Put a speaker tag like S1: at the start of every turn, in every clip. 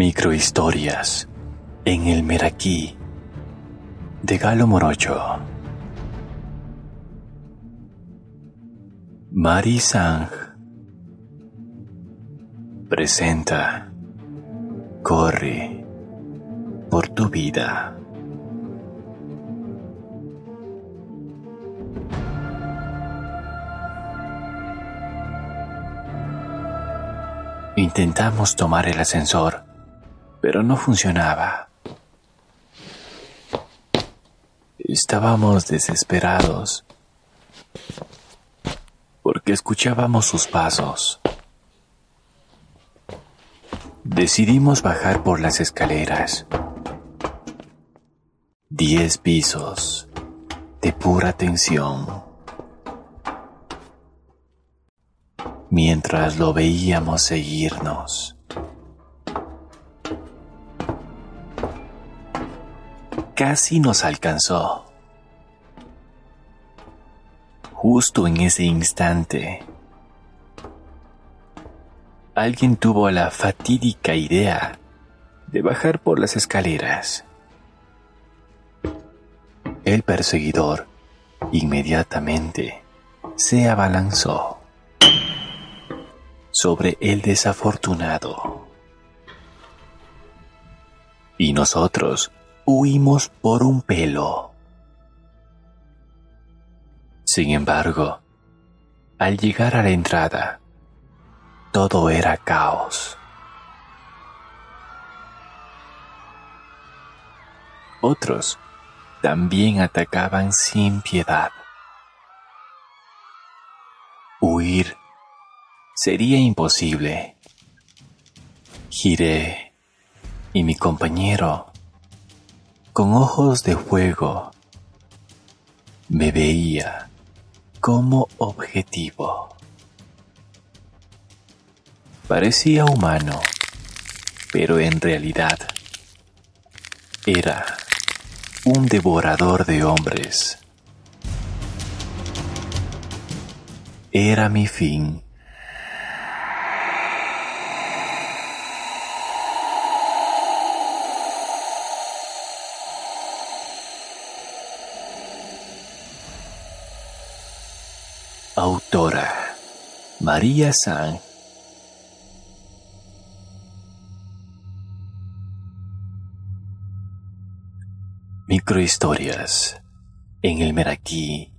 S1: Microhistorias en el Meraquí de Galo Morocho. Mari Sang presenta Corre por tu vida. Intentamos tomar el ascensor, pero no funcionaba. Estábamos desesperados porque escuchábamos sus pasos. Decidimos bajar por las escaleras. Diez pisos de pura tensión. Mientras lo veíamos seguirnos. Casi nos alcanzó. Justo en ese instante, alguien tuvo la fatídica idea de bajar por las escaleras. El perseguidor inmediatamente se abalanzó sobre el desafortunado. Y nosotros huimos por un pelo. Sin embargo, al llegar a la entrada, todo era caos. Otros también atacaban sin piedad. Huir sería imposible. Giré y mi compañero, con ojos de fuego, me veía como objetivo. Parecía humano, pero en realidad era un devorador de hombres. Era mi fin. Autora María San Microhistorias en el Meraquí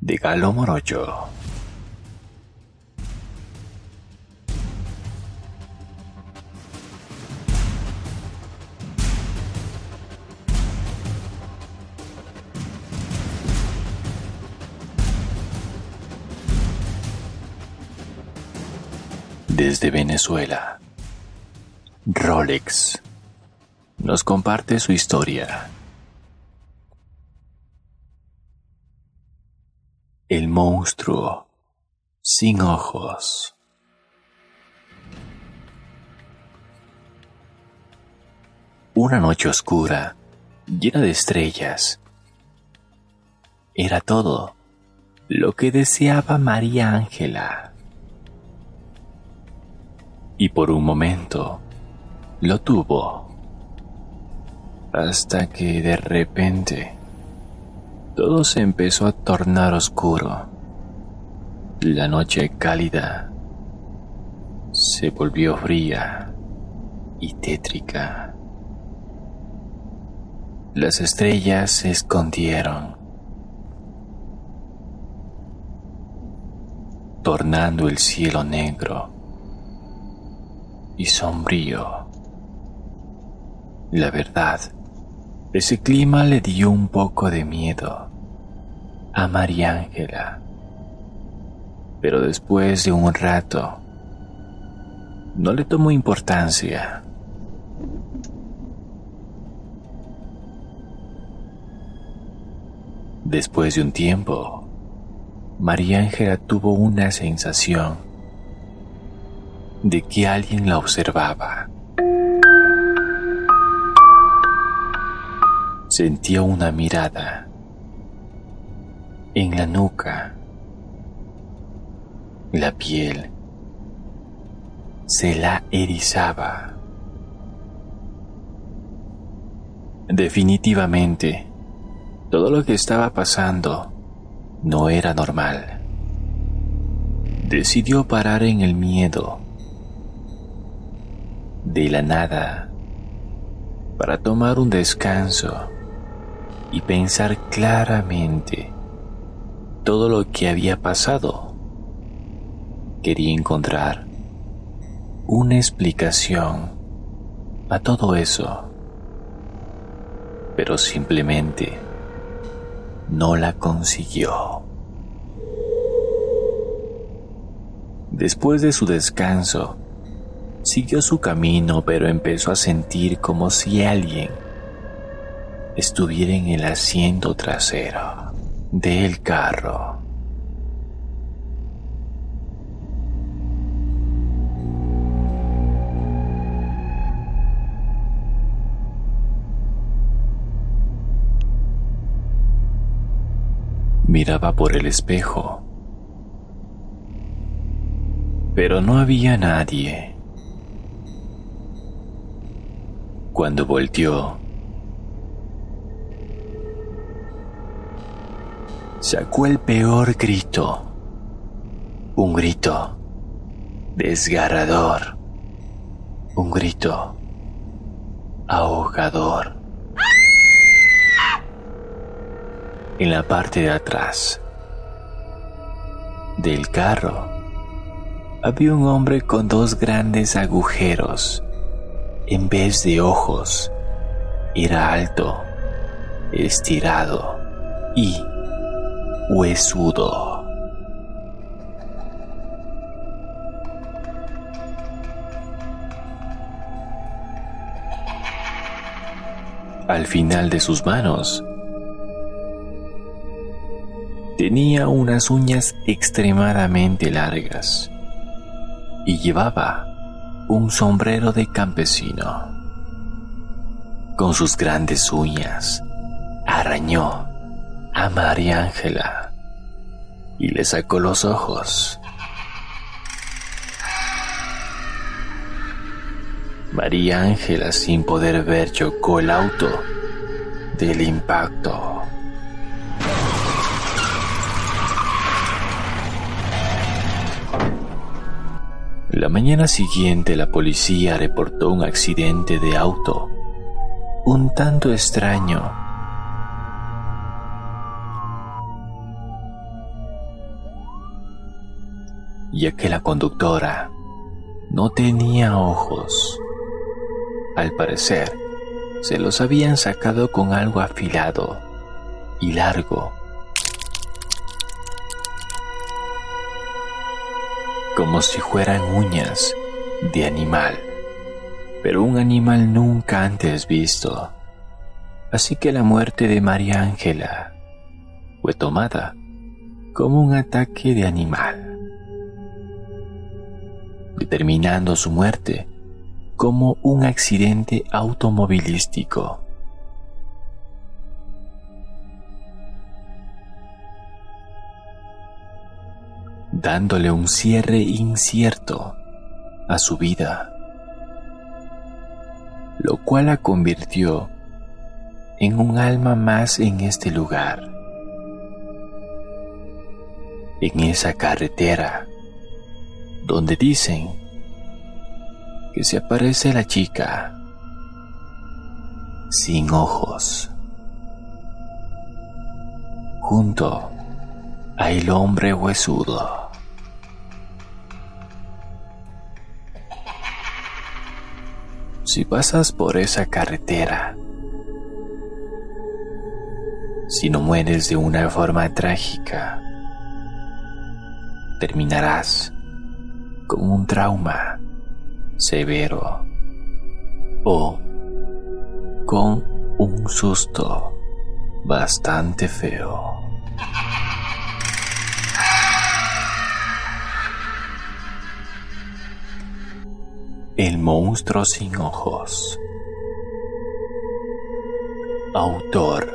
S1: de Galo Morocho. Desde Venezuela, Rolex nos comparte su historia. El monstruo sin ojos. Una noche oscura, llena de estrellas. Era todo lo que deseaba María Ángela. Y por un momento lo tuvo hasta que de repente todo se empezó a tornar oscuro. La noche cálida se volvió fría y tétrica. Las estrellas se escondieron, tornando el cielo negro y sombrío. La verdad ese clima le dio un poco de miedo a María Ángela. Pero después de un rato, no le tomó importancia. Después de un tiempo, María Ángela tuvo una sensación de que alguien la observaba. Sentía una mirada en la nuca. La piel se la erizaba. Definitivamente, todo lo que estaba pasando no era normal. Decidió parar en el miedo. De la nada, para tomar un descanso y pensar claramente todo lo que había pasado. Quería encontrar una explicación a todo eso, pero simplemente no la consiguió. Después de su descanso, siguió su camino, pero empezó a sentir como si alguien estuviera en el asiento trasero del carro. Miraba por el espejo, pero no había nadie. Cuando volteó, sacó el peor grito, un grito desgarrador, un grito ahogador. En la parte de atrás del carro había un hombre con dos grandes agujeros. En vez de ojos, era alto, estirado y huesudo. Al final de sus manos tenía unas uñas extremadamente largas y llevaba un sombrero de campesino. Con sus grandes uñas arañó a María Ángela y le sacó los ojos. María Ángela, sin poder ver, chocó el auto del impacto. La mañana siguiente la policía reportó un accidente de auto un tanto extraño ya que la conductora no tenía ojos. Al parecer, se los habían sacado con algo afilado y largo. Como si fueran uñas de animal, pero un animal nunca antes visto. Así que la muerte de María Ángela fue tomada como un ataque de animal determinando su muerte como un accidente automovilístico. Dándole un cierre incierto a su vida, lo cual la convirtió en un alma más en este lugar, en esa carretera donde dicen que se aparece la chica sin ojos junto a el hombre huesudo. Si pasas por esa carretera, si no mueres de una forma trágica, terminarás con un trauma severo o con un susto bastante feo. El monstruo sin ojos. Autor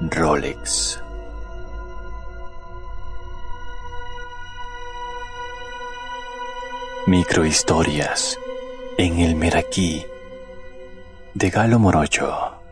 S1: Rolex. Microhistorias en el Meraquí de Galo Morocho.